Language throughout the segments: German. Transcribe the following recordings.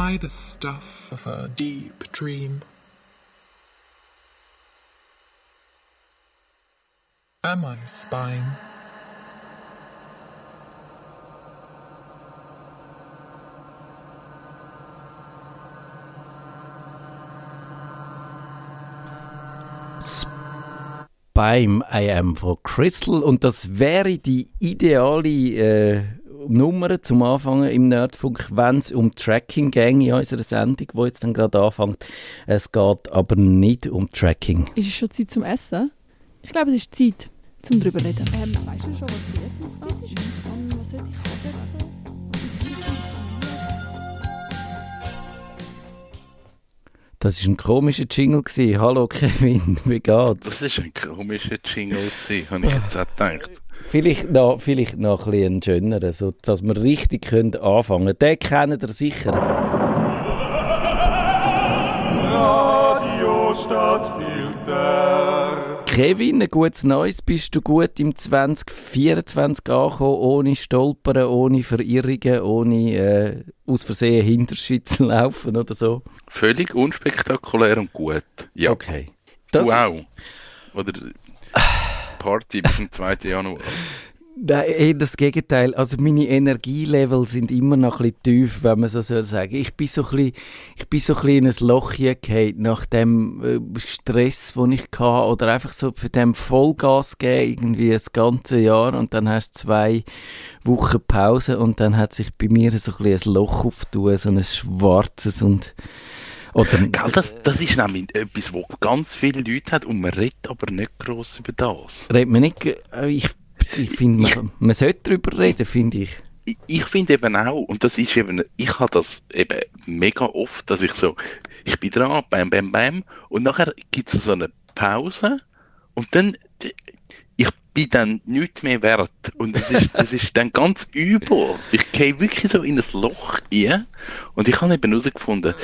I the stuff of a deep dream? Am I spine? beim I Am von Crystal und das wäre die ideale äh, Nummer zum Anfangen im Nerdfunk, wenn es um Tracking ging in unserer Sendung, wo jetzt dann gerade anfängt. Es geht aber nicht um Tracking. Ist es schon Zeit zum Essen? Ich glaube, es ist Zeit zum drüber reden. Ähm, weißt du schon, was die Essensdienst ist? Um, was sollte ich haben? Das war ein komischer Jingle. Gewesen. Hallo Kevin, wie geht's? Das war ein komischer Jingle, gewesen, habe ich jetzt auch gedacht. Vielleicht noch, vielleicht noch ein bisschen schöner, so, dass wir richtig können anfangen können. Den kennt ihr sicher. Radio Stadtfilter. Kevin, ein gutes Neues. Bist du gut im 2024 angekommen, ohne Stolpern, ohne Verirrungen, ohne äh, aus Versehen Hinterschied zu laufen oder so? Völlig unspektakulär und gut. Ja. Okay. Das, wow. Oder Party bis zum 2. Januar. Nein, das Gegenteil. Also meine Energielevel sind immer noch ein bisschen tief, wenn man so soll sagen. Ich bin so ein bisschen, ich bin so ein bisschen in ein Loch hier nach dem äh, Stress, den ich hatte, oder einfach so für dem Vollgas geben, irgendwie das ganze Jahr und dann hast du zwei Wochen Pause und dann hat sich bei mir so ein bisschen ein Loch aufgetan, so ein schwarzes und oder, Gell, das, das ist nämlich etwas, was ganz viele Leute hat und man redet aber nicht gross über das. Redet man nicht, äh, ich ich finde, man, man sollte darüber reden, finde ich. Ich, finde eben auch, und das ist eben, ich habe das eben mega oft, dass ich so, ich bin dran, bam, bam, bam, und nachher gibt es so eine Pause und dann, ich bin dann nichts mehr wert und es ist, es ist dann ganz übel. Ich gehe wirklich so in ein Loch rein und ich habe eben herausgefunden,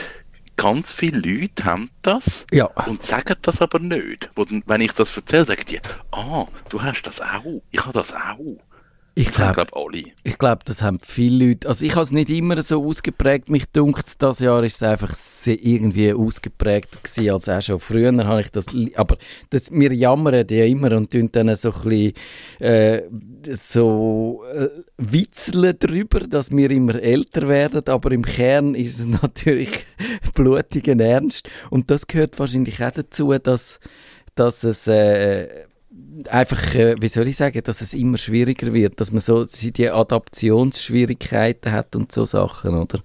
ganz viele Leute haben das ja. und sagen das aber nicht. Wo, wenn ich das erzähle, sagen die, ah, du hast das auch, ich habe das auch. Ich glaube, alle. Ich glaube, das haben viele Leute. Also ich habe es nicht immer so ausgeprägt. Mich dunkt das Jahr ist es einfach irgendwie ausgeprägt gewesen, als auch schon früher habe ich das. Aber das, wir jammern ja immer und tun dann so ein bisschen äh, so äh, witzeln darüber, dass wir immer älter werden. Aber im Kern ist es natürlich blutigen Ernst. Und das gehört wahrscheinlich auch dazu, dass dass es äh, einfach, äh, wie soll ich sagen, dass es immer schwieriger wird, dass man so die Adaptionsschwierigkeiten hat und so Sachen, oder?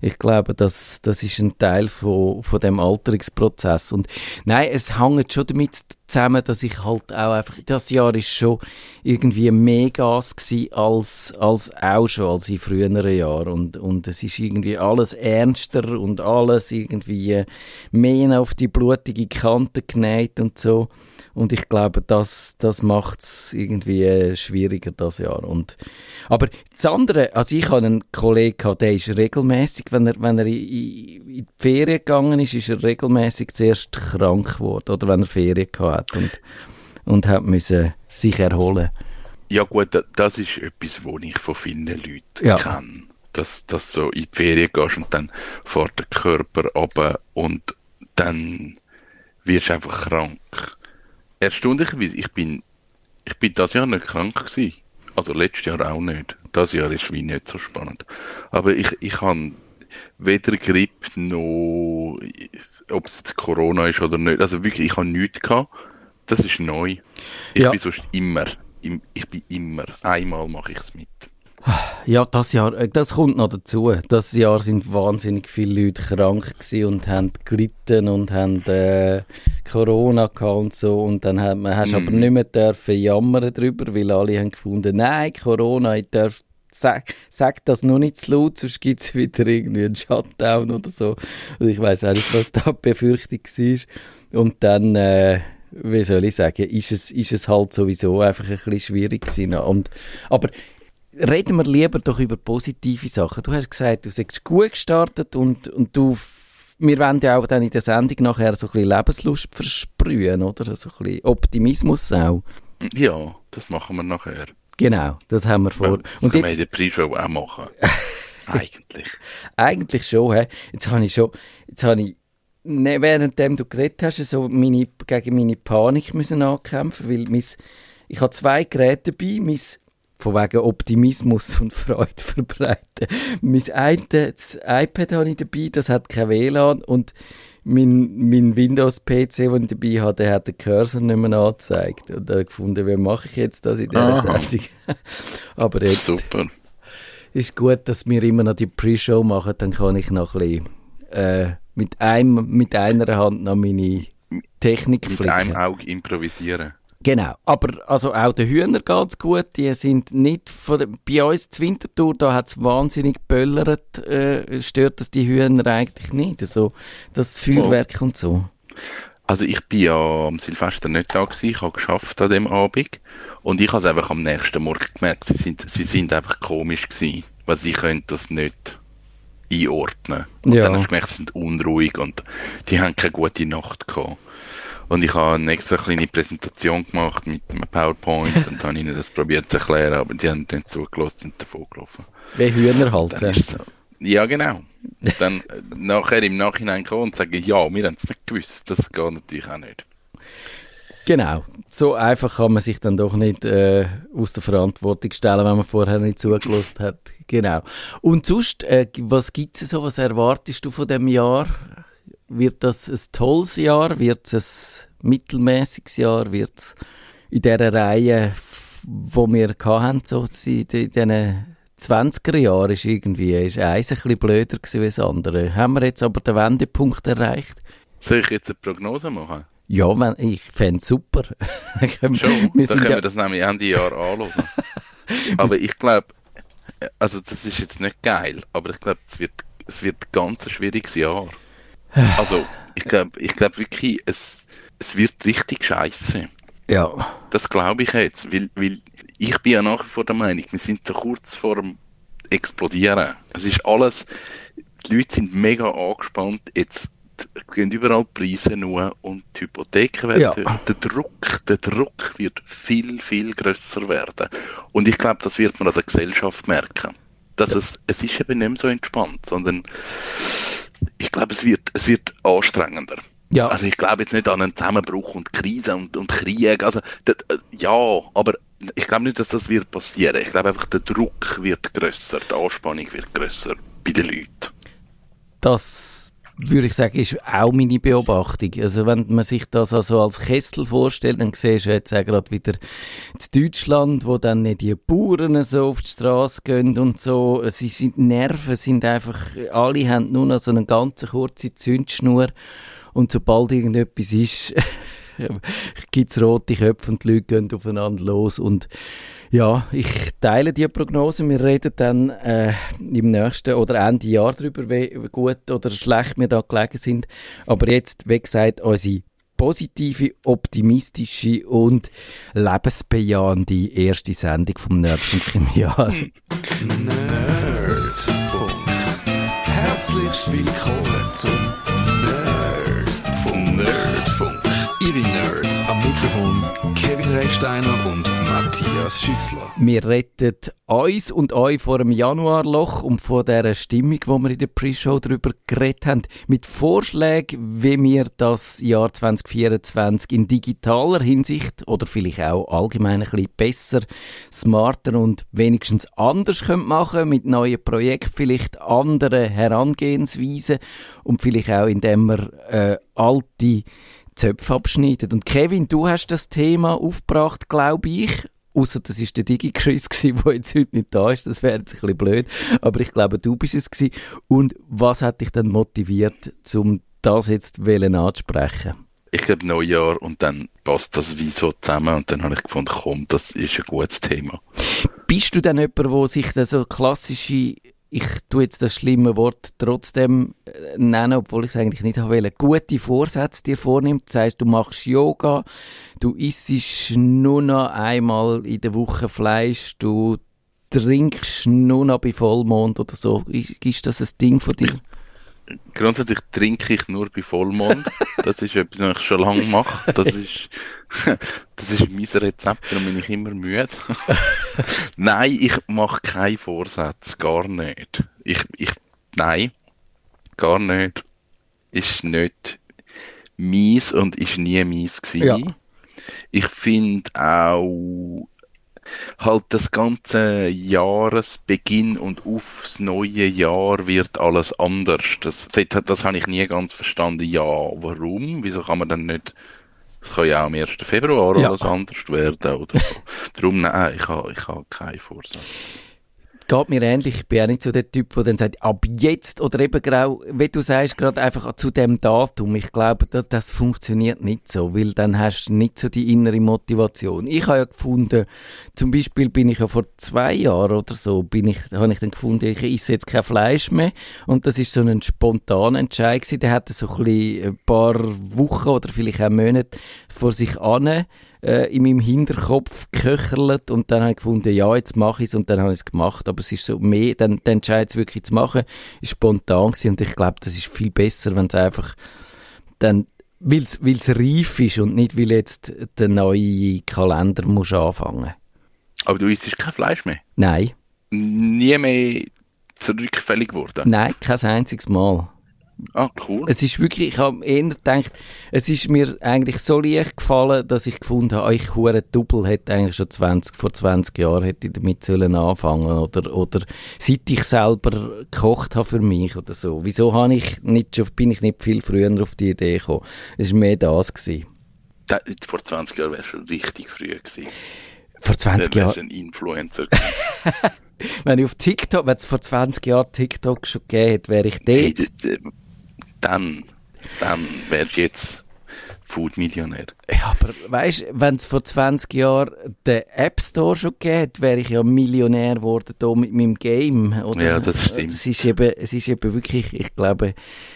Ich glaube, das, das ist ein Teil von, von dem Alterungsprozess. Und nein, es hängt schon damit zusammen, dass ich halt auch einfach, das Jahr ist schon irgendwie mehr Gas gewesen als, als auch schon, als in früheren Jahren. Und, und es ist irgendwie alles ernster und alles irgendwie mehr auf die blutige Kante genäht und so. Und ich glaube, das, das macht es irgendwie äh, schwieriger das Jahr. Und, aber das andere, also ich habe einen Kollegen gehabt, der ist regelmäßig, wenn er, wenn er in, in die Ferien gegangen ist, ist er regelmäßig zuerst krank geworden. Oder wenn er Ferien gehabt hat und, und hat müssen sich erholen. Ja gut, das ist etwas, was ich von vielen Leuten Ja. kenne. Dass, dass so in die Ferien gehst und dann fährt der Körper runter und dann wirst du einfach krank. Erstaunlicherweise, ich bin, ich bin das Jahr nicht krank gewesen. Also letztes Jahr auch nicht. Das Jahr ist wie nicht so spannend. Aber ich, ich habe weder Grippe noch, ob es jetzt Corona ist oder nicht. Also wirklich, ich habe nichts gehabt. Das ist neu. Ich Ja. bin sonst immer, im- ich bin immer, einmal mache ich es mit. Ja, das Jahr, äh, das kommt noch dazu. Das Jahr sind wahnsinnig viele Leute krank gewesen und haben gelitten und haben äh, Corona gehabt und so. Und dann hat man, hast du aber Mhm. nicht mehr dürfen jammern darüber, weil alle haben gefunden, nein, Corona, ich darf, sag, sag das noch nicht zu laut, sonst gibt es wieder irgendwie einen Shutdown oder so. Also ich weiß auch nicht, was da die Befürchtung war. Und dann, äh, wie soll ich sagen, ist es, ist es halt sowieso einfach ein bisschen schwierig gewesen. Und, aber reden wir lieber doch über positive Sachen. Du hast gesagt, du seist gut gestartet und, und du, wir wollen ja auch dann in der Sendung nachher so ein bisschen Lebenslust versprühen, oder? So ein bisschen Optimismus auch. Ja, das machen wir nachher. Genau, das haben wir vor. Das und können wir jetzt, in der Pre-Show auch machen. Eigentlich. Eigentlich schon, hä? Jetzt habe ich schon, jetzt habe ich, ne, währenddem du geredet hast, so meine, gegen meine Panik müssen ankämpfen, weil mein, ich habe zwei Geräte dabei, mein, von wegen Optimismus und Freude verbreiten. Mein eine, das iPad habe ich dabei, das hat kein WLAN und mein, mein Windows-PC, den ich dabei habe, der hat den Cursor nicht mehr angezeigt. Und da habe ich gefunden, wie mache ich jetzt das in dieser Aha. Sendung? Aber jetzt Super. ist gut, dass wir immer noch die Pre-Show machen, dann kann ich noch ein bisschen äh, mit, einem, mit einer Hand noch meine Technik Mit flicken. einem Auge improvisieren. Genau, aber also auch den Hühner geht's gut, die sind nicht von der, bei uns zur Wintertour, da hat's wahnsinnig geböllert, äh, stört das die Hühner eigentlich nicht, so das Feuerwerk und so. Also ich bin ja am Silvester nicht da gewesen, ich habe geschafft an dem Abend. Und ich habe es einfach am nächsten Morgen gemerkt, sie sind, sie sind einfach komisch gewesen, weil sie können das nicht einordnen. Und Ja. dann habe ich gemerkt, sie sind unruhig und die haben keine gute Nacht gehabt. Und ich habe eine extra kleine Präsentation gemacht mit einem PowerPoint und habe ihnen das probiert zu erklären, aber die haben nicht zugelassen, sind davon gelaufen. Wie Hühner halt. Dann ja. ist so. Ja, genau. Dann äh, nachher im Nachhinein kommen und sagen, ja, wir haben es nicht gewusst. Das geht natürlich auch nicht. Genau, so einfach kann man sich dann doch nicht äh, aus der Verantwortung stellen, wenn man vorher nicht zugelassen hat. Genau. Und sonst, äh, was gibt's so, was erwartest du von dem Jahr? Wird das ein tolles Jahr? Wird es ein mittelmäßiges Jahr? Wird es in dieser Reihe, wo wir hatten, so in diesen 20er Jahren, ist irgendwie ist eins ein bisschen blöder als das andere. Haben wir jetzt aber den Wendepunkt erreicht? Soll ich jetzt eine Prognose machen? Ja, wenn, ich fände es super. Schon? wir Dann können ja, wir das nämlich Ende Jahr anschauen. aber ich glaube, also das ist jetzt nicht geil, aber ich glaube, es wird, es wird ganz ein schwieriges Jahr. Also, ich glaube ich glaub wirklich, es, es wird richtig scheiße. ja, Das glaube ich jetzt, weil, weil ich bin ja nach wie vor der Meinung, wir sind so kurz vor dem Explodieren. Es ist alles, die Leute sind mega angespannt, jetzt gehen überall die Preise nur und die Hypotheken werden Ja. Der Druck, der Druck wird viel, viel grösser werden. Und ich glaube, das wird man an der Gesellschaft merken. Dass es, es ist eben nicht mehr so entspannt, sondern ich glaube, es wird, es wird anstrengender. ja. Also ich glaube jetzt nicht an einen Zusammenbruch und Krise und, und Krieg. Also das, ja, aber ich glaube nicht, dass das wird passieren. Ich glaube einfach, der Druck wird grösser, die Anspannung wird grösser bei den Leuten. Das würde ich sagen, ist auch meine Beobachtung. Also wenn man sich das also als Kessel vorstellt, dann siehst du jetzt auch gerade wieder in Deutschland, wo dann nicht die Bauern so auf die Straße gehen und so. Es ist, die Nerven sind einfach, alle haben nur noch so eine ganz kurze Zündschnur und sobald irgendetwas ist, gibt es rote Köpfe und die Leute gehen aufeinander los und ja, ich teile die Prognose. Wir reden dann äh, im nächsten oder Ende Jahr darüber, wie gut oder schlecht wir da gelegen sind. Aber jetzt, wie gesagt, unsere positive, optimistische und lebensbejahende erste Sendung vom Nerdfunk im Jahr. Nerdfunk. Herzlich willkommen zum Nerdfunk. Nerdfunk. Ihre Nerds am Mikrofon Kevin Recksteiner und Matthias Schüssler. Wir retten uns und euch vor dem Januarloch und vor dieser Stimmung, wo wir in der Pre-Show darüber geredet haben, mit Vorschlägen, wie wir das Jahr 2024 in digitaler Hinsicht oder vielleicht auch allgemein ein bisschen besser, smarter und wenigstens anders können machen mit neuen Projekten, vielleicht andere Herangehensweisen und vielleicht auch, indem wir äh, alte Zöpfe abschneiden. Und Kevin, du hast das Thema aufgebracht, glaube ich. Außer das ist der Digi-Chris der jetzt heute nicht da ist. Das wäre jetzt ein bisschen blöd. Aber ich glaube, du bist es gewesen. Und was hat dich dann motiviert, um das jetzt anzusprechen? Ich glaube Neujahr und dann passt das wie so zusammen und dann habe ich gefunden, komm, das ist ein gutes Thema. Bist du dann jemand, der sich dann so klassische, ich tue jetzt das schlimme Wort trotzdem äh, nennen, obwohl ich es eigentlich nicht haben will, gute Vorsätze dir vornimmt? Das heisst, du machst Yoga, du isst nur noch einmal in der Woche Fleisch, du trinkst nur noch bei Vollmond oder so. Ist, ist das ein Ding von dir? Grundsätzlich trinke ich nur bei Vollmond. Das ist etwas, was ich schon lange mache. Das ist, das ist mein Rezept, darum bin ich immer müde. Nein, ich mache keine Vorsätze, gar nicht. Ich, ich, nein, gar nicht. Ist nicht mies und ist nie mies gewesen. Ja. Ich finde auch halt das ganze Jahresbeginn und aufs neue Jahr wird alles anders. Das, das, das habe ich nie ganz verstanden. Ja, warum? Wieso kann man dann nicht es kann ja auch am 1. Februar Ja. alles anders werden oder so. Darum, nein, ich habe, ich habe keinen Vorsatz. Geht mir ähnlich. Ich bin auch nicht so der Typ, der dann sagt, ab jetzt oder eben genau, wie du sagst, gerade einfach zu dem Datum. Ich glaube, das, das funktioniert nicht so, weil dann hast du nicht so die innere Motivation. Ich habe ja gefunden, zum Beispiel bin ich ja vor zwei Jahren oder so, bin ich, habe ich dann gefunden, ich esse jetzt kein Fleisch mehr und das ist so ein spontaner Entscheid gewesen. Der hatte so ein, ein paar Wochen oder vielleicht auch Monate vor sich an äh, in meinem Hinterkopf geköcherlet und dann habe ich gefunden, ja, jetzt mache ich es und dann habe ich es gemacht. Aber es ist so mehr, dann, den Entscheid wirklich zu machen, ist spontan gewesen und ich glaube, das ist viel besser, wenn es einfach dann, weil es reif ist und nicht, weil jetzt der neue Kalender muss anfangen. Aber du isst kein Fleisch mehr. Nein, Nie mehr zurückfällig geworden. nein, kein einziges Mal. Ah, cool. Es ist wirklich, ich habe eher gedacht, es ist mir eigentlich so leicht gefallen, dass ich gefunden habe, ich hure Double hätte eigentlich schon 20, vor 20 Jahren hätte ich damit sollen anfangen oder, oder seit ich selber gekocht habe für mich oder so. Wieso habe ich nicht schon, bin ich nicht viel früher auf die Idee gekommen? Es war mehr das gewesen. Da, vor 20 Jahren wärst du richtig früh gewesen. Vor 20 Dann wärst Jahren, du ein Influencer wenn ich auf TikTok, wenn es vor 20 Jahren TikTok schon gegeben hätte, wäre ich Hey, dort. d- dann, dann wärst du jetzt Food-Millionär. Ja, aber weißt, wenn es vor 20 Jahren den App Store schon geht, wäre ich ja Millionär geworden hier mit meinem Game. Oder? Ja, das stimmt. Es ist eben, es ist eben wirklich, ich glaube,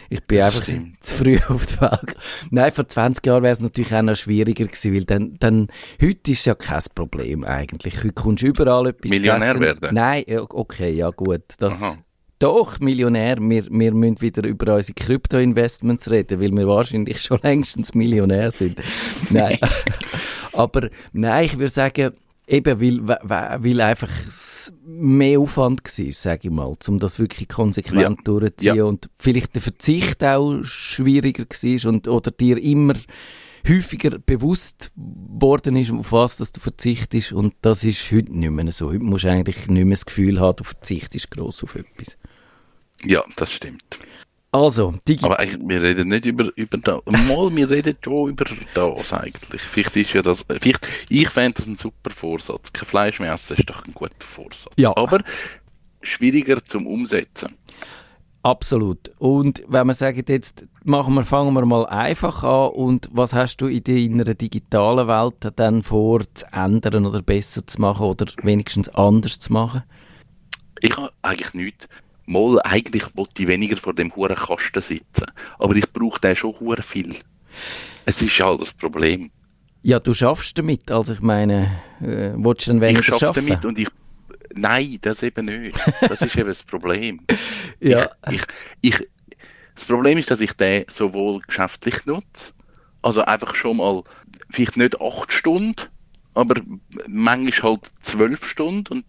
ich bin Das einfach stimmt. zu früh auf die Welt. Nein, vor 20 Jahren wäre es natürlich auch noch schwieriger gewesen, weil dann, dann, heute ist ja kein Problem eigentlich. Heute kommst du überall etwas zu Millionär werden? Nein, okay, ja gut. Das, Aha. Doch, Millionär. Wir, wir müssen wieder über unsere Krypto-Investments reden, weil wir wahrscheinlich schon längstens Millionär sind. nein. Aber nein, ich würde sagen, eben, weil, weil, einfach mehr Aufwand war, sage ich mal, um das wirklich konsequent Ja. durchzuziehen Ja. und vielleicht der Verzicht auch schwieriger war und, oder dir immer häufiger bewusst worden ist, auf was dass du verzichtest und das ist heute nicht mehr so. Heute musst du eigentlich nicht mehr das Gefühl haben, du verzichtest gross auf etwas. Ja, das stimmt. Also, Digi Aber eigentlich, wir reden nicht über, über das. Mal, wir reden schon über das eigentlich. Vielleicht ist ja das, vielleicht, ich fände das ein super Vorsatz. Kein Fleisch mehr essen ist doch ein guter Vorsatz. Ja. Aber schwieriger zum Umsetzen. Absolut. Und wenn wir sagen, jetzt machen wir, fangen wir mal einfach an und was hast du in deiner digitalen Welt dann vor zu ändern oder besser zu machen oder wenigstens anders zu machen? Ich habe eigentlich nichts. Mal, eigentlich wollte ich weniger vor dem hohen Kasten sitzen. Aber ich brauche den schon viel. Es ist halt das Problem. Ja, du schaffst damit. Also ich meine, äh, willst du dann weniger ich schaffe schaffen? damit und ich. Nein, das eben nicht. Das ist eben das Problem. ja. Ich, ich, das Problem ist, dass ich den sowohl geschäftlich nutze, also einfach schon mal, vielleicht nicht acht Stunden, aber manchmal halt zwölf Stunden und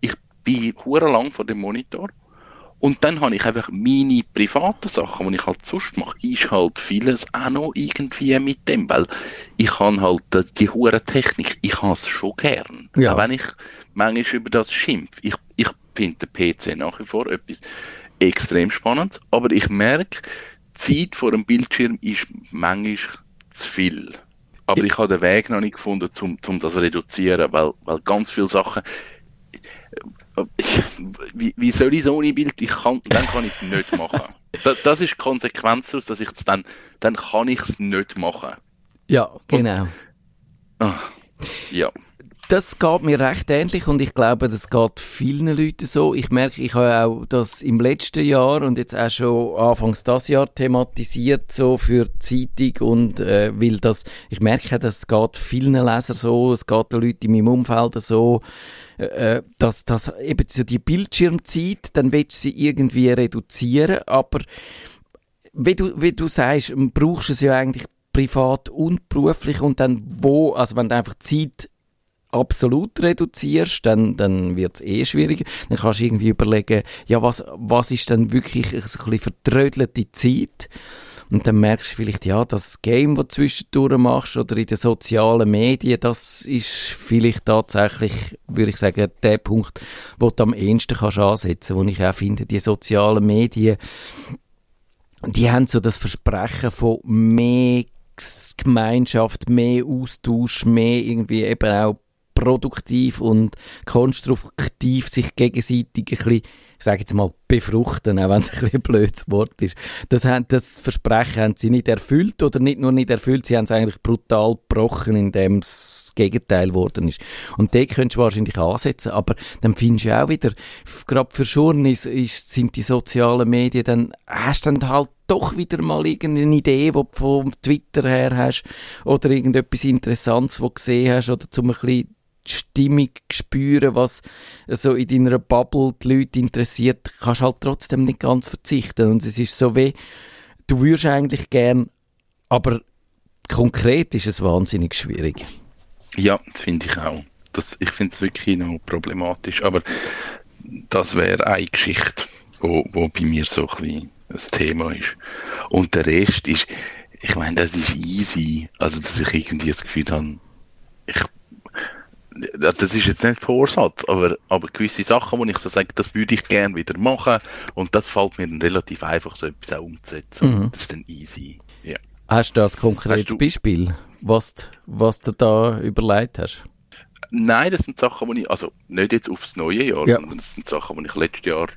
ich bin hure lang vor dem Monitor und dann habe ich einfach meine privaten Sachen, die ich halt sonst mache, ist halt vieles auch noch irgendwie mit dem, weil ich kann halt die, die hure Technik, ich habe es schon gern. Ja. Auch wenn ich manchmal über das schimpfe. Ich, ich finde den PC nach wie vor etwas extrem spannend, aber ich merke, die Zeit vor dem Bildschirm ist manchmal zu viel. Aber ich habe den Weg noch nicht gefunden, um, um das zu reduzieren, weil, weil ganz viele Sachen. Wie, wie soll ich so ohne Bild? Ich kann, dann kann ich es nicht machen. Das, das ist die Konsequenz dass ich es dann, dann kann ich es nicht machen. ja, genau. Ah, ja. Das geht mir recht ähnlich und ich glaube, das geht vielen Leuten so. Ich merke, ich habe auch das im letzten Jahr und jetzt auch schon anfangs das Jahr thematisiert, so für Zeitung und äh, weil das, ich merke, das geht vielen Lesern so, es geht den Leuten in meinem Umfeld so, äh, dass, dass eben so die Bildschirmzeit, dann willst du sie irgendwie reduzieren, aber wie du, wie du sagst, brauchst du es ja eigentlich privat und beruflich und dann wo, also wenn du einfach Zeit absolut reduzierst, dann, dann wird es eh schwieriger. Dann kannst du irgendwie überlegen, ja, was, was ist denn wirklich ein bisschen vertrödelte Zeit? Und dann merkst du vielleicht, ja, das Game, das du zwischendurch machst oder in den sozialen Medien, das ist vielleicht tatsächlich, würde ich sagen, der Punkt, wo du am ehesten kannst ansetzen, wo ich auch finde, die sozialen Medien, die haben so das Versprechen von mehr Gemeinschaft, mehr Austausch, mehr irgendwie eben auch produktiv und konstruktiv sich gegenseitig ein bisschen ich sage jetzt mal, befruchten, auch wenn es ein, bisschen ein blödes Wort ist. Das, haben, das Versprechen haben sie nicht erfüllt oder nicht nur nicht erfüllt, sie haben es eigentlich brutal gebrochen, indem es das Gegenteil geworden ist. Und da könntest du wahrscheinlich ansetzen, aber dann findest du auch wieder, gerade für Journeys sind die sozialen Medien, dann hast du dann halt doch wieder mal irgendeine Idee, die du vom Twitter her hast oder irgendetwas Interessantes, was du gesehen hast oder zum ein bisschen die Stimmung spüren, was so in deiner Bubble die Leute interessiert, kannst halt trotzdem nicht ganz verzichten. Und es ist so wie, du würdest eigentlich gern, aber konkret ist es wahnsinnig schwierig. Ja, das finde ich auch. Das, ich finde es wirklich noch problematisch. Aber das wäre eine Geschichte, wo, wo bei mir so ein bisschen das Thema ist. Und der Rest ist, ich meine, das ist easy. Also, dass ich irgendwie das Gefühl habe, ich das ist jetzt nicht Vorsatz, aber, aber gewisse Sachen, wo ich so sage, das würde ich gerne wieder machen und das fällt mir dann relativ einfach, so etwas auch umzusetzen. Mhm. Das ist dann easy. Ja. Hast du das konkretes Beispiel, was, was du da überlegt hast? Nein, das sind Sachen, die ich, also nicht jetzt aufs neue Jahr, ja. sondern das sind Sachen, die ich letztes Jahr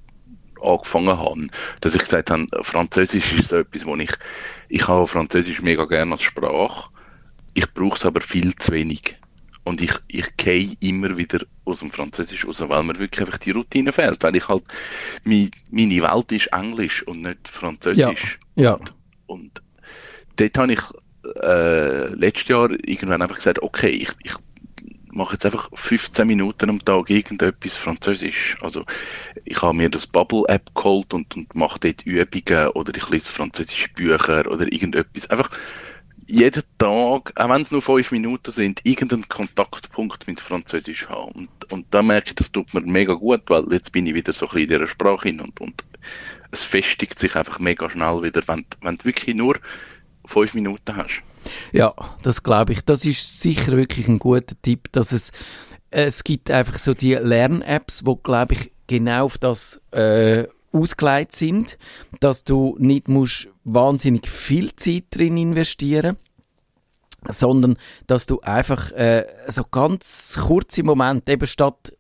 angefangen habe, dass ich gesagt habe, Französisch ist so etwas, wo ich, ich habe Französisch mega gerne als Sprache, ich brauche es aber viel zu wenig. Und ich, ich gehe immer wieder aus dem Französisch raus, weil mir wirklich einfach die Routine fehlt. Weil ich halt, meine, Welt ist Englisch und nicht Französisch. Ja. ja. Und, und dort habe ich äh, letztes Jahr irgendwann einfach gesagt, okay, ich, ich mache jetzt einfach 15 Minuten am Tag irgendetwas Französisch. Also ich habe mir das Bubble-App geholt und, und mache dort Übungen oder ich lese französische Bücher oder irgendetwas. Einfach jeden Tag, auch wenn es nur fünf Minuten sind, irgendeinen Kontaktpunkt mit Französisch haben. Und, und da merke ich, das tut mir mega gut, weil jetzt bin ich wieder so ein bisschen in dieser Sprache hin und, und es festigt sich einfach mega schnell wieder, wenn, wenn du wirklich nur fünf Minuten hast. Ja, das glaube ich. Das ist sicher wirklich ein guter Tipp, dass es es gibt einfach so die Lern-Apps, wo glaube ich genau auf das äh, ausgelegt sind, dass du nicht musst wahnsinnig viel Zeit drin investieren sondern dass du einfach äh, so ganz kurze Momente eben statt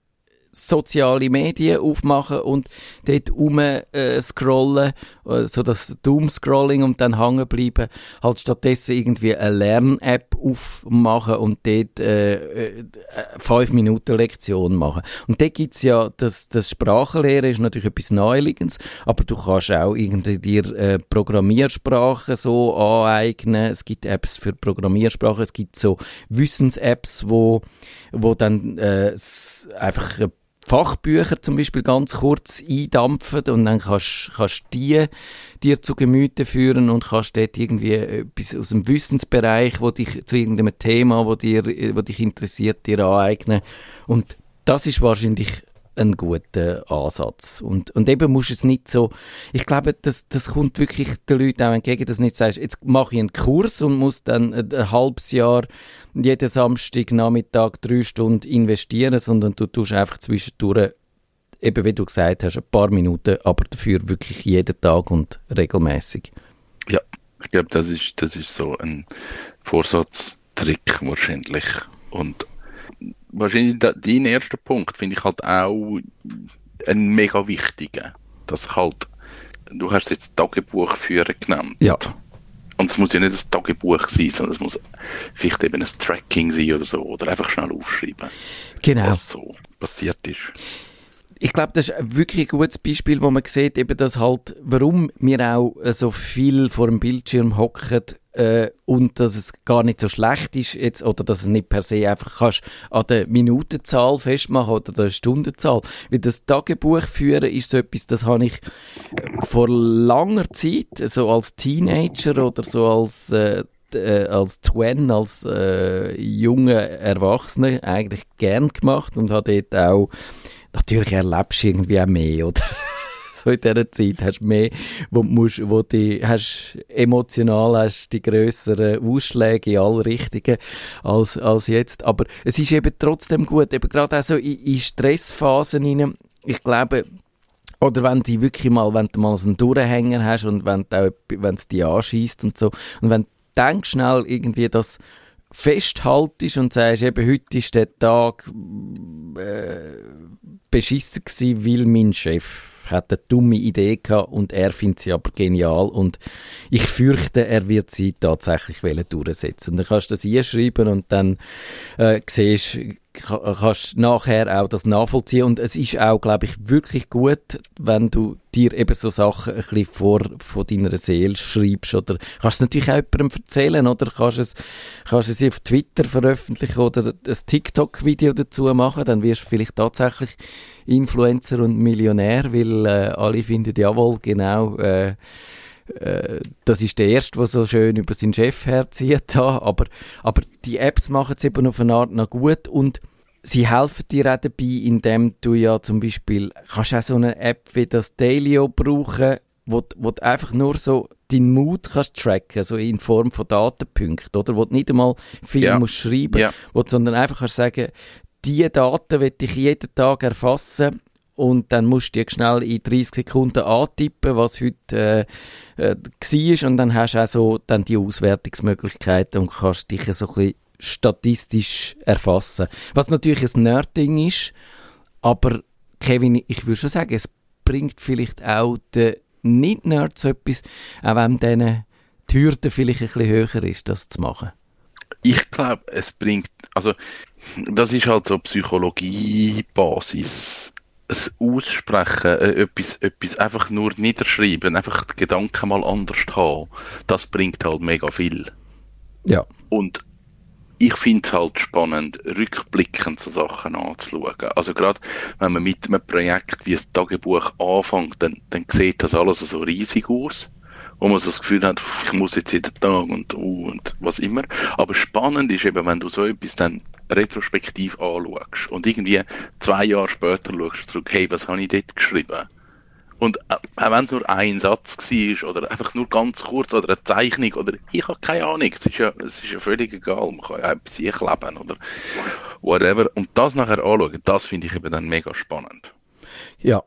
soziale Medien aufmachen und dort rum äh, scrollen, so das Doom-Scrolling und dann hängen bleiben, halt stattdessen irgendwie eine Lern-App aufmachen und dort äh, äh, fünf Minuten Lektion machen. Und dort gibt's ja, das, das Sprachenlehre ist natürlich etwas Neuliches, aber du kannst auch irgendwie dir äh, Programmiersprachen so aneignen. Es gibt Apps für Programmiersprachen, es gibt so Wissens-Apps, wo, wo dann äh, einfach Fachbücher zum Beispiel ganz kurz eindampfen und dann kannst, kannst die dir zu Gemüte führen und kannst dort irgendwie etwas aus dem Wissensbereich, wo dich zu irgendeinem Thema, wo, dir, wo dich interessiert, dir aneignen. Und das ist wahrscheinlich ein guter Ansatz. Und, und eben musst du es nicht so, ich glaube, das, das kommt wirklich den Leuten auch entgegen, dass du nicht sagst, jetzt mache ich einen Kurs und muss dann ein, ein halbes Jahr jeden Samstag Nachmittag drei Stunden investieren, sondern du tust einfach zwischendurch eben wie du gesagt hast, ein paar Minuten, aber dafür wirklich jeden Tag und regelmäßig. Ja, ich glaube, das ist, das ist so ein Vorsatztrick wahrscheinlich. Und wahrscheinlich dein erster Punkt finde ich halt auch ein mega wichtiger. Dass halt, du hast jetzt Tagebuch führen genannt. Ja. Und es muss ja nicht ein Tagebuch sein, sondern es muss vielleicht eben ein Tracking sein oder so. Oder einfach schnell aufschreiben, genau. was so passiert ist. Ich glaube, das ist wirklich ein gutes Beispiel, wo man sieht, eben, dass halt, warum wir auch so viel vor dem Bildschirm hocken, äh, und dass es gar nicht so schlecht ist jetzt, oder dass es nicht per se einfach kannst an der Minutenzahl festmachen oder der Stundenzahl. Weil das Tagebuch führen ist so etwas, das habe ich vor langer Zeit, so als Teenager oder so als äh, äh, als Twen, als äh, junger Erwachsener eigentlich gern gemacht und habe dort auch, natürlich erlebst du irgendwie auch mehr, oder? so in dieser Zeit hast du mehr, wo musst, wo die, hast emotional hast die grösseren Ausschläge in alle Richtungen als, als jetzt. Aber es ist eben trotzdem gut, eben gerade auch so in, in Stressphasen rein, ich glaube, oder wenn du wirklich mal, wenn du mal so einen Durchhänger hast und wenn du wenn es dich anschießt und so, und wenn du denkst schnell irgendwie das festhaltest und sagst, eben heute ist der Tag äh, beschissen gewesen, weil mein Chef hat eine dumme Idee gehabt und er findet sie aber genial und ich fürchte, er wird sie tatsächlich durchsetzen. Dann kannst du das einschreiben und dann äh, siehst kannst nachher auch das nachvollziehen. Und es ist auch, glaube ich, wirklich gut, wenn du dir eben so Sachen ein bisschen vor, von deiner Seele schreibst. Oder kannst es natürlich auch jemandem erzählen oder? Kannst es, kannst es auf Twitter veröffentlichen oder ein TikTok-Video dazu machen, dann wirst du vielleicht tatsächlich Influencer und Millionär, weil äh, alle finden, jawohl, genau, äh, äh, das ist der Erste, der so schön über seinen Chef herzieht. Aber, aber die Apps machen es eben auf eine Art noch gut und sie helfen dir auch dabei, indem du ja zum Beispiel kannst auch so eine App wie das Dailyo brauchen, wo, wo du einfach nur so deinen Mut kannst tracken, so in Form von Datenpunkten, oder? Wo du nicht einmal viel ja. musst schreiben, ja. wo du, sondern einfach kannst sagen, diese Daten will ich jeden Tag erfassen und dann musst du dir schnell in 30 Sekunden antippen, was heute äh, äh, war und dann hast du auch so dann die Auswertungsmöglichkeiten und kannst dich so ein bisschen statistisch erfassen. Was natürlich ein Nerd-Ding ist, aber Kevin, ich würde schon sagen, es bringt vielleicht auch den Nicht-Nerds etwas, auch wenn denen die Hürde vielleicht ein bisschen höher ist, das zu machen. Ich glaube, es bringt, also das ist halt so Psychologie-Basis das Aussprechen, äh, etwas, etwas einfach nur niederschreiben, einfach die Gedanken mal anders haben, das bringt halt mega viel. Ja. Und ich finde es halt spannend, rückblickend so Sachen anzuschauen. Also gerade wenn man mit einem Projekt wie das Tagebuch anfängt, dann, dann sieht das alles so riesig aus wo man so das Gefühl hat, ich muss jetzt jeden Tag und, uh, und was immer. Aber spannend ist eben, wenn du so etwas dann retrospektiv anschaust und irgendwie zwei Jahre später schaust zurück, hey, was habe ich dort geschrieben? Und äh, auch wenn es nur ein Satz war oder einfach nur ganz kurz oder eine Zeichnung oder ich habe keine Ahnung, es ist ja, es ist ja völlig egal, man kann ja bei sich leben oder whatever. Und das nachher anschauen, das finde ich eben dann mega spannend. Ja,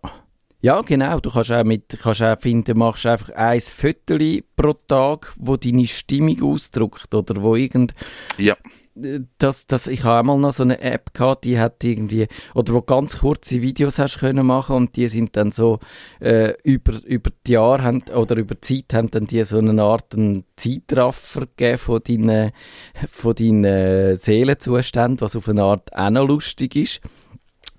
ja, genau. Du kannst auch mit, kannst auch finden, machst einfach ein Viertel pro Tag, wo deine Stimmung ausdrückt oder wo irgend. Ja. Das, das, ich habe einmal noch so eine App gehabt, die hat irgendwie, oder wo ganz kurze Videos hast können machen und die sind dann so äh, über, über die Jahre haben, oder über die Zeit haben dann die so eine Art einen Zeitraffer gegeben von deinen, von deinen Seelenzuständen, was auf eine Art auch noch lustig ist.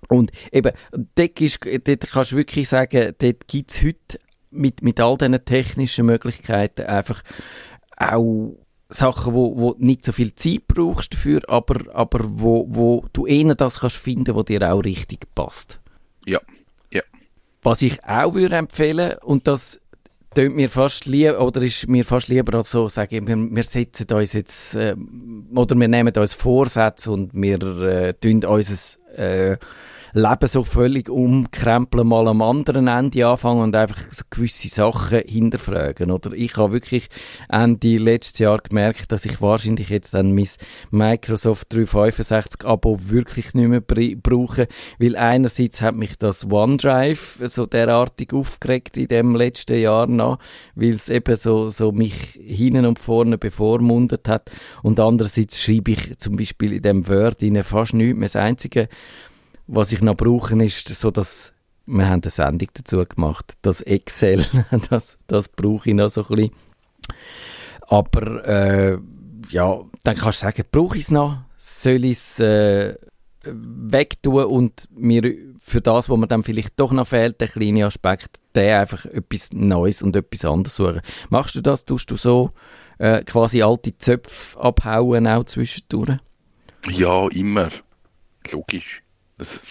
Und eben, dort, ist, dort kannst du wirklich sagen, dort gibt es heute mit, mit all diesen technischen Möglichkeiten einfach auch Sachen, wo, wo nicht so viel Zeit brauchst dafür, aber, aber wo, wo du eher das kannst finden, was dir auch richtig passt. Ja, ja. Was ich auch würde empfehlen, und das tönt mir fast lieber, oder ist mir fast lieber als so, sagen, wir, wir setzen uns jetzt, äh, oder wir nehmen uns Vorsätze und wir äh, tun uns äh, Leben so völlig umkrempeln, mal am anderen Ende anfangen und einfach so gewisse Sachen hinterfragen. Oder ich habe wirklich Ende letztes Jahr gemerkt, dass ich wahrscheinlich jetzt dann mein Microsoft 365 Abo wirklich nicht mehr brauche, weil einerseits hat mich das OneDrive so derartig aufgeregt in dem letzten Jahr noch, weil es eben so, so mich hinten und vorne bevormundet hat und andererseits schreibe ich zum Beispiel in dem Word fast nichts mehr. Das Einzige, was ich noch brauche, ist so, dass wir haben eine Sendung dazu gemacht, das Excel, das, das brauche ich noch so ein bisschen. Aber äh, ja, dann kannst du sagen, brauche ich es noch? Soll ich es äh, wegtun und mir für das, was mir dann vielleicht doch noch fehlt, der kleine Aspekt, der einfach etwas Neues und etwas anderes suchen. Machst du das? Tust du so äh, quasi alte Zöpfe abhauen auch zwischendurch? Ja, immer. Logisch. Das,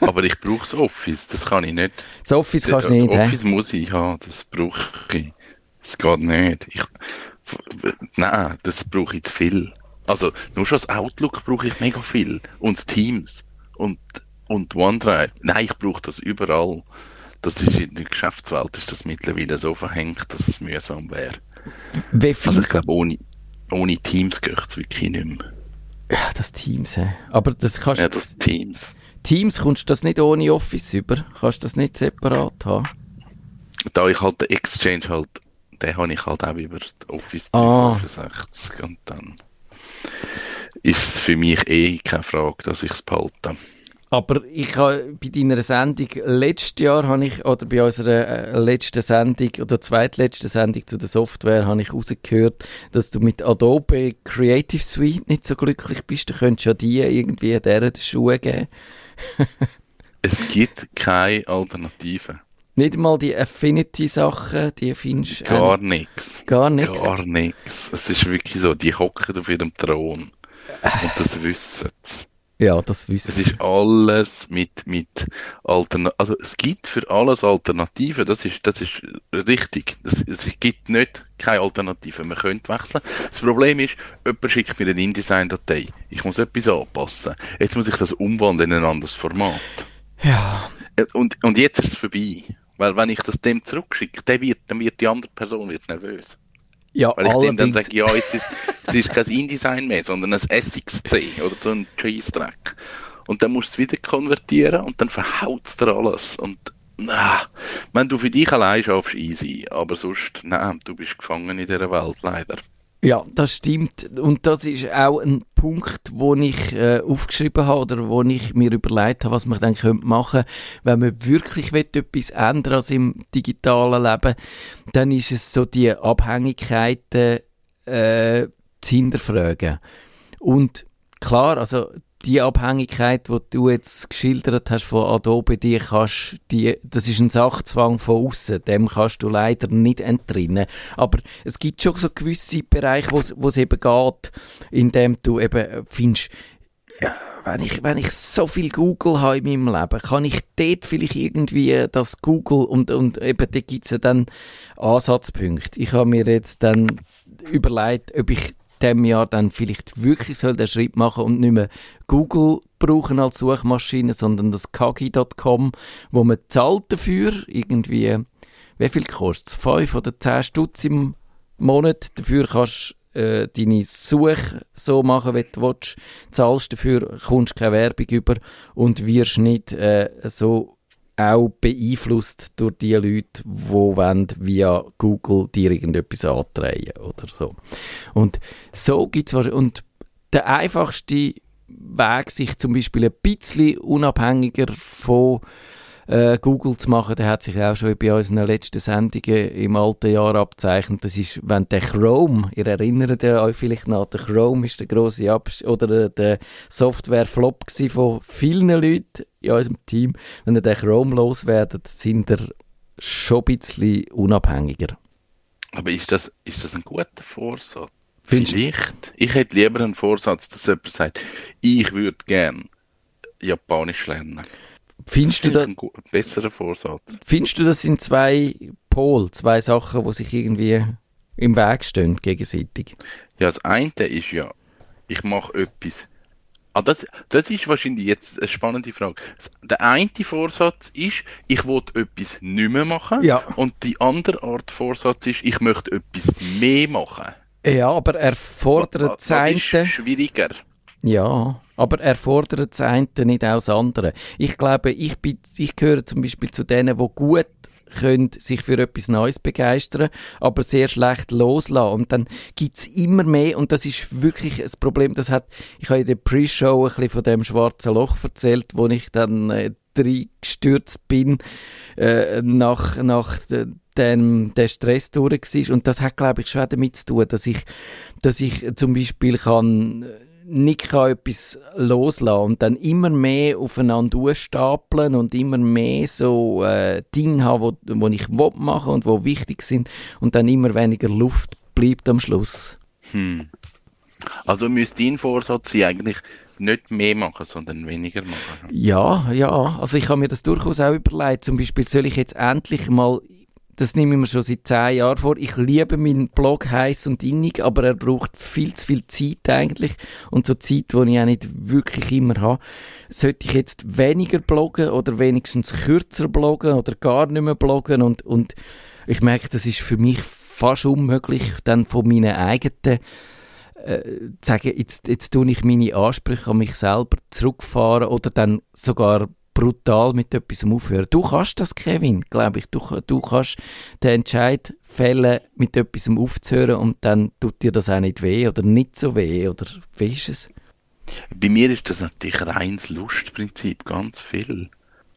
aber ich brauche das Office, das kann ich nicht. Das Office kannst du nicht, Office he? muss ich haben, das brauche ich. Das geht nicht. Ich, Nein, das brauche ich zu viel. Also, nur schon das Outlook brauche ich mega viel. Und das Teams. Und, und OneDrive. Nein, ich brauche das überall. Das ist in der Geschäftswelt ist das mittlerweile so verhängt, dass es mühsam wäre. Also ich glaube, ohne, ohne Teams geht es wirklich nicht mehr. Ja, das Teams, hä? Aber das kannst Ja, das Teams. Teams kommst du das nicht ohne Office über? Kannst du das nicht separat haben? Da ich halt den Exchange halt, den habe ich halt auch über Office Ah. 365 und dann ist es für mich eh keine Frage, dass ich es behalte. Aber ich habe bei deiner Sendung letztes Jahr habe ich, oder bei unserer äh, letzten Sendung oder zweitletzten Sendung zu der Software habe ich rausgehört, dass du mit Adobe Creative Suite nicht so glücklich bist. Du könntest ja die irgendwie deren die Schuhe geben. Es gibt keine Alternative. Nicht mal die Affinity-Sachen, die findest du Gar äh, nichts. gar nichts. Gar nichts. Es ist wirklich so, die hocken auf ihrem Thron. Und das wissen sie. Ja, das Es wissen ist alles mit, mit Alternativen. Also es gibt für alles Alternativen. Das ist, das ist richtig. Es, es gibt nicht keine Alternative. Man könnte wechseln. Das Problem ist, jemand schickt mir eine InDesign-Datei. Ich muss etwas anpassen. Jetzt muss ich das umwandeln in ein anderes Format. Ja, Äh, Und, und jetzt ist es vorbei. Weil wenn ich das dem zurückschicke, der wird, dann wird die andere Person wird nervös. Ja Weil ich dem dann allerdings, sage, ja, jetzt ist es ist kein InDesign mehr, sondern ein SXC oder so ein Cheese-Track. Und dann musst du es wieder konvertieren und dann verhaut es dir alles. Und na, wenn du für dich allein schaffst, easy. Aber sonst, nein, du bist gefangen in dieser Welt, leider. Ja, das stimmt. Und das ist auch ein Punkt, wo ich äh, aufgeschrieben habe oder wo ich mir überlegt habe, was man dann könnte machen wenn man wirklich etwas ändern als im digitalen Leben, dann ist es so die Abhängigkeiten äh, zu hinterfragen. Und klar, also die Abhängigkeit, die du jetzt geschildert hast von Adobe, die kannst, die, das ist ein Sachzwang von außen, dem kannst du leider nicht entrinnen. Aber es gibt schon so gewisse Bereiche, wo es- eben geht, in dem du eben findest, ja, wenn ich, wenn ich so viel Google habe in meinem Leben, kann ich dort vielleicht irgendwie das Google und, und eben da gibt es ja dann Ansatzpunkte. Ich habe mir jetzt dann überlegt, ob ich dem Jahr dann vielleicht wirklich soll den Schritt machen und nicht mehr Google brauchen als Suchmaschine, sondern das kagi.com, wo man zahlt dafür, irgendwie, wie viel kostet es? 5 oder 10 Stutz im Monat, dafür kannst du äh, deine Suche so machen, wie du willst, zahlst dafür, kommst keine Werbung über und wirst nicht äh, so auch beeinflusst durch die Leute, die wollen via Google dir irgendetwas antreiben oder so. Und so gibt es und der einfachste Weg, sich zum Beispiel ein bisschen unabhängiger von äh, Google zu machen, der hat sich auch schon bei unseren letzten Sendungen im alten Jahr abzeichnet. Das ist, wenn der Chrome, ihr erinnert euch vielleicht noch, der Chrome ist der grosse Abs oder der Software-Flop von vielen Leuten in unserem Team. Wenn ihr den Chrome loswerdet, sind ihr schon ein bisschen unabhängiger. Aber ist das, ist das ein guter Vorsatz? Findest Vielleicht. Ich hätte lieber einen Vorsatz, dass jemand sagt, ich würde gern Japanisch lernen. Findest du, Das da, ist ein besserer Vorsatz. findest du, das sind zwei Pol, zwei Sachen, die sich irgendwie im Weg stehen gegenseitig? Ja, das eine ist ja, ich mache etwas. Ah, das, das ist wahrscheinlich jetzt eine spannende Frage. Der eine Vorsatz ist, ich will etwas nicht mehr machen. Ja. Und die andere Art Vorsatz ist, ich möchte etwas mehr machen. Ja, aber er fordert das Das ist schwieriger. Ja, aber er fordert das eine nicht auch das andere. Ich glaube, ich, bin, ich gehöre zum Beispiel zu denen, die gut können sich für etwas Neues begeistern, aber sehr schlecht loslassen. Und dann gibt's immer mehr, und das ist wirklich ein Problem, das hat, ich habe in der Pre-Show ein bisschen von dem schwarzen Loch erzählt, wo ich dann äh, reingestürzt bin, äh, nach, nach de- dem, der Stress durch war. Und das hat, glaube ich, schon damit zu tun, dass ich, dass ich zum Beispiel kann, äh, nicht kann etwas loslassen und dann immer mehr aufeinander stapeln und immer mehr so äh, Dinge haben, wo, wo ich machen und wo wichtig sind und dann immer weniger Luft bleibt am Schluss. Hm. Also müsste dein Vorsatz sein, eigentlich nicht mehr machen, sondern weniger machen. Ja, ja, also ich habe mir das durchaus auch überlegt. Zum Beispiel soll ich jetzt endlich mal Das nehme ich mir schon seit zehn Jahren vor. Ich liebe meinen Blog heiß und innig, aber er braucht viel zu viel Zeit eigentlich. Und so Zeit, die ich auch nicht wirklich immer habe. Sollte ich jetzt weniger bloggen oder wenigstens kürzer bloggen oder gar nicht mehr bloggen? Und, und ich merke, das ist für mich fast unmöglich, dann von meinen eigenen äh, zu sagen, jetzt, jetzt tue ich meine Ansprüche an mich selber zurückfahren oder dann sogar brutal mit etwas aufhören. Du kannst das, Kevin, glaube ich. Du, du kannst den Entscheid fällen, mit etwas aufzuhören und dann tut dir das auch nicht weh oder nicht so weh oder wie ist es? Bei mir ist das natürlich reines Lustprinzip, ganz viel.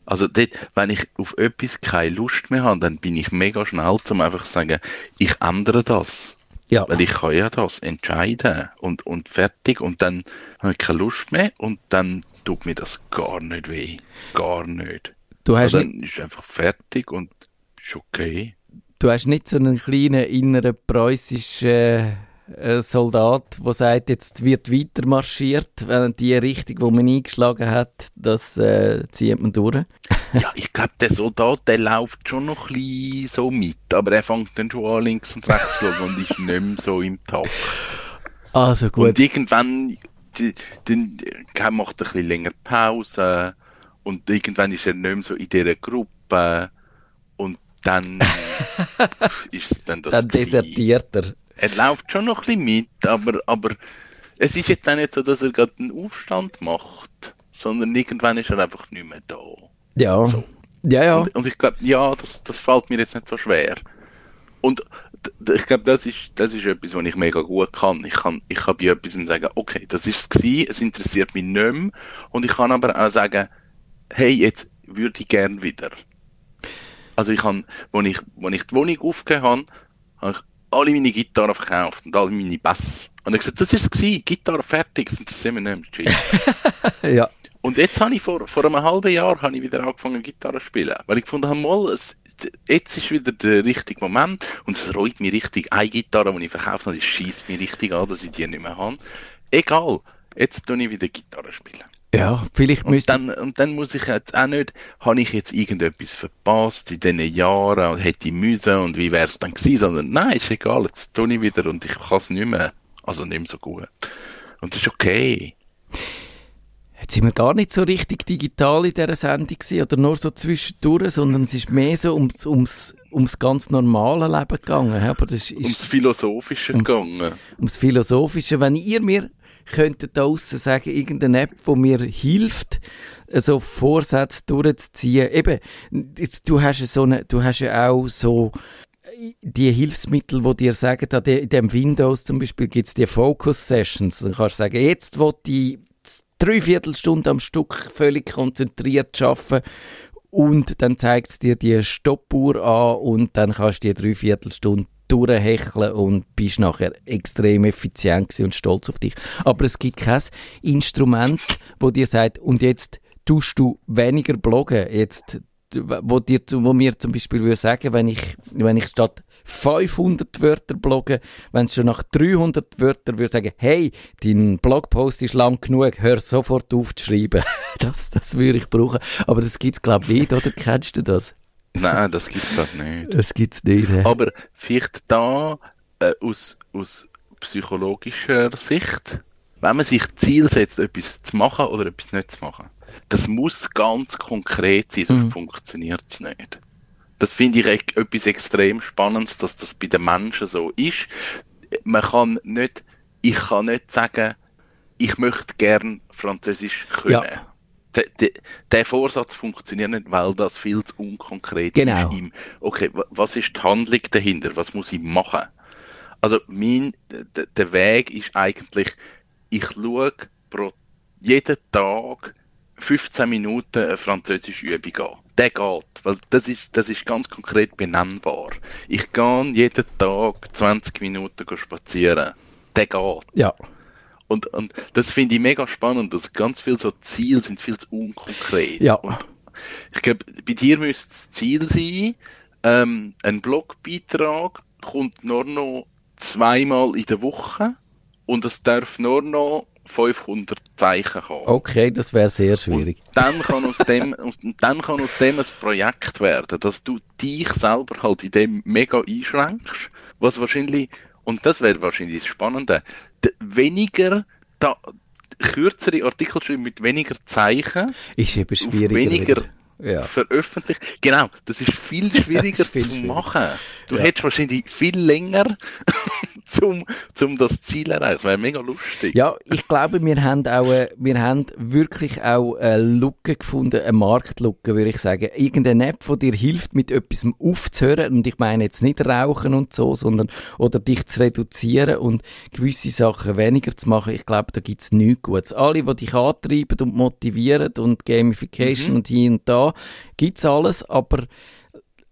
Also dort, wenn ich auf etwas keine Lust mehr habe, dann bin ich mega schnell, um einfach zu sagen, ich ändere das. Ja. Weil ich kann ja das entscheiden und, und fertig und dann habe ich keine Lust mehr und dann tut mir das gar nicht weh. Gar nicht. Du hast, Also dann ist einfach fertig und ist okay. du hast nicht so einen kleinen inneren preußischen äh, Soldat, der sagt, jetzt wird weiter marschiert, wenn die Richtung, die man eingeschlagen hat, das äh, zieht man durch. Ja, ich glaube, der Soldat, der läuft schon noch ein bisschen so mit, aber er fängt dann schon an, links und rechts zu schauen und ist nicht mehr so im Takt. Also gut. Und irgendwann dann äh, macht er ein bisschen länger Pause und irgendwann ist er nicht mehr so in dieser Gruppe und dann ist es dann das dann desertiert er. Er läuft schon noch ein bisschen mit, aber, aber es ist jetzt auch nicht so, dass er gerade einen Aufstand macht, sondern irgendwann ist er einfach nicht mehr da. Ja. So. Ja, ja. Und, und ich glaube, ja, das, das fällt mir jetzt nicht so schwer. Und ich glaube, das ist, das ist etwas, was ich mega gut kann. Ich kann, ich kann bei etwas sagen, okay, das ist es gewesen, es interessiert mich nicht mehr. Und ich kann aber auch sagen, hey, jetzt würde ich gern wieder. Also ich kann, als ich, als ich die Wohnung aufgegeben habe, habe ich alle meine Gitarren verkauft und alle meine Bass. Und ich gesagt, das ist es gewesen, Gitarre fertig, das interessiert mich nicht mehr. Ja. Und jetzt habe ich vor, vor einem halben Jahr habe ich wieder angefangen Gitarre zu spielen, weil ich gefunden habe, mal, es, jetzt ist wieder der richtige Moment und es reut mich richtig. Eine Gitarre, die ich verkauft habe, die schießt mich richtig an, dass ich die nicht mehr habe. Egal, jetzt tue ich wieder Gitarre spielen. Ja, vielleicht Und müsste dann, und dann muss ich jetzt auch nicht, habe ich jetzt irgendetwas verpasst in diesen Jahren und hätte ich müssen und wie wäre es dann gewesen, sondern nein, ist egal, jetzt tue ich wieder und ich kann es nicht mehr, also nicht mehr so gut. Und das ist okay. Jetzt sind wir gar nicht so richtig digital in dieser Sendung gewesen, oder nur so zwischendurch, sondern es ist mehr so ums, ums, ums ganz normale Leben gegangen. Aber das ist, Ums Philosophische Ums- gegangen. ums Philosophische. Wenn ihr mir könntet da draussen sagen, irgendeine App, die mir hilft, so Vorsätze durchzuziehen. Eben, jetzt, du hast ja so eine, du hast ja auch so äh, die Hilfsmittel, die dir sagen, in dem Windows zum Beispiel gibt es die Focus Sessions. Dann kannst du sagen, jetzt will ich drei Viertelstunden am Stück völlig konzentriert arbeiten und dann zeigt es dir die Stoppuhr an und dann kannst du die drei Viertelstunden durchhecheln und bist nachher extrem effizient und stolz auf dich. Aber es gibt kein Instrument, wo dir sagt, und jetzt tust du weniger bloggen. Jetzt, wo, dir, wo mir zum Beispiel würde sagen, wenn ich, wenn ich statt 500 Wörter blogge, wenn es schon nach 300 Wörtern würde sagen, hey, dein Blogpost ist lang genug, hör sofort auf zu schreiben. Das, das würde ich brauchen. Aber das gibt's glaube ich nicht, oder? Kennst du das? Nein, das gibt es gerade nicht. Das gibt's nicht. hä? Aber vielleicht da äh, aus, aus psychologischer Sicht, wenn man sich Ziel setzt, etwas zu machen oder etwas nicht zu machen, das muss ganz konkret sein, sonst Mhm. funktioniert es nicht. Das finde ich etwas extrem Spannendes, dass das bei den Menschen so ist. Man kann nicht, ich kann nicht sagen, ich möchte gern Französisch können. Ja. Der, der, der Vorsatz funktioniert nicht, weil das viel zu unkonkret Genau. ist. Im, okay, wa- was ist die Handlung dahinter? Was muss ich machen? Also mein, der Weg ist eigentlich, ich schaue pro, jeden Tag 15 Minuten eine französische Übung an. Der geht, weil das ist, das ist ganz konkret benennbar. Ich gehe jeden Tag 20 Minuten spazieren. Der geht. Ja. Und, und das finde ich mega spannend, dass ganz viele so Ziele sind viel zu unkonkret. Ja. Und ich glaube, bei dir müsste das Ziel sein, ähm, ein Blogbeitrag kommt nur noch zweimal in der Woche und es darf nur noch 500 Zeichen kommen. Okay, das wäre sehr schwierig. Und dann kann aus dem, und dann kann aus dem ein Projekt werden, dass du dich selber halt in dem mega einschränkst, was wahrscheinlich, und das wäre wahrscheinlich das Spannende, weniger, da, kürzere Artikel schreiben mit weniger Zeichen, Ist eben auf schwieriger. weniger wieder. Ja. veröffentlicht. Genau, das ist viel schwieriger viel zu schwieriger. machen. Du Ja. hättest wahrscheinlich viel länger, zum, zum das Ziel erreichen. Das wäre mega lustig. Ja, ich glaube, wir haben auch, äh, wir haben wirklich auch eine Lücke gefunden, eine Marktlücke, würde ich sagen. Irgendeine App, die dir hilft, mit etwas aufzuhören. Und ich meine jetzt nicht rauchen und so, sondern, oder dich zu reduzieren und gewisse Sachen weniger zu machen. Ich glaube, da gibt es nichts Gutes. Alle, die dich antreiben und motivieren und Gamification und hier und da, gibt's alles, aber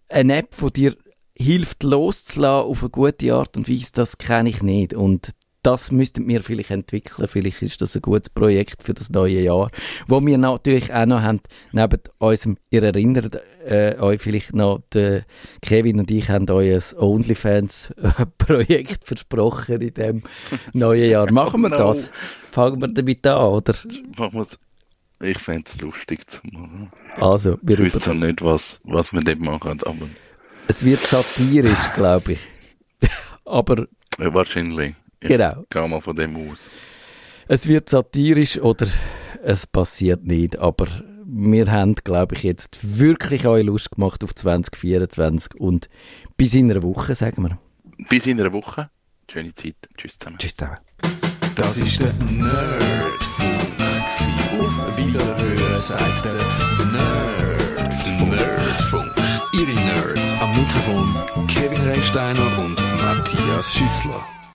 eine App, die dir hilft loszulassen auf eine gute Art und Weise, das kenne ich nicht. Und das müssten wir vielleicht entwickeln. Vielleicht ist das ein gutes Projekt für das neue Jahr. Wo wir natürlich auch noch haben, neben unserem, ihr erinnert äh, euch vielleicht noch, der Kevin und ich haben euch ein OnlyFans-Projekt versprochen in dem neuen Jahr. Machen wir das? Fangen wir damit an, oder? Man muss, ich fände es lustig zu machen. Also, wir Ich wüsste nicht, was, was wir dort machen, aber es wird satirisch, glaube ich. Aber ja, wahrscheinlich. Ich Genau. gehe mal von dem aus. Es wird satirisch oder es passiert nicht, aber wir haben, glaube ich, jetzt wirklich euch Lust gemacht auf 2024 und bis in einer Woche, sagen wir. Bis in einer Woche. Schöne Zeit. Tschüss zusammen. Tschüss zusammen. Das ist der Nerdfunk. Wiederhören sagt der Nerd. Nerdfunk. Ihre Nerds am Mikrofon Kevin Recksteiner und Matthias Schüssler.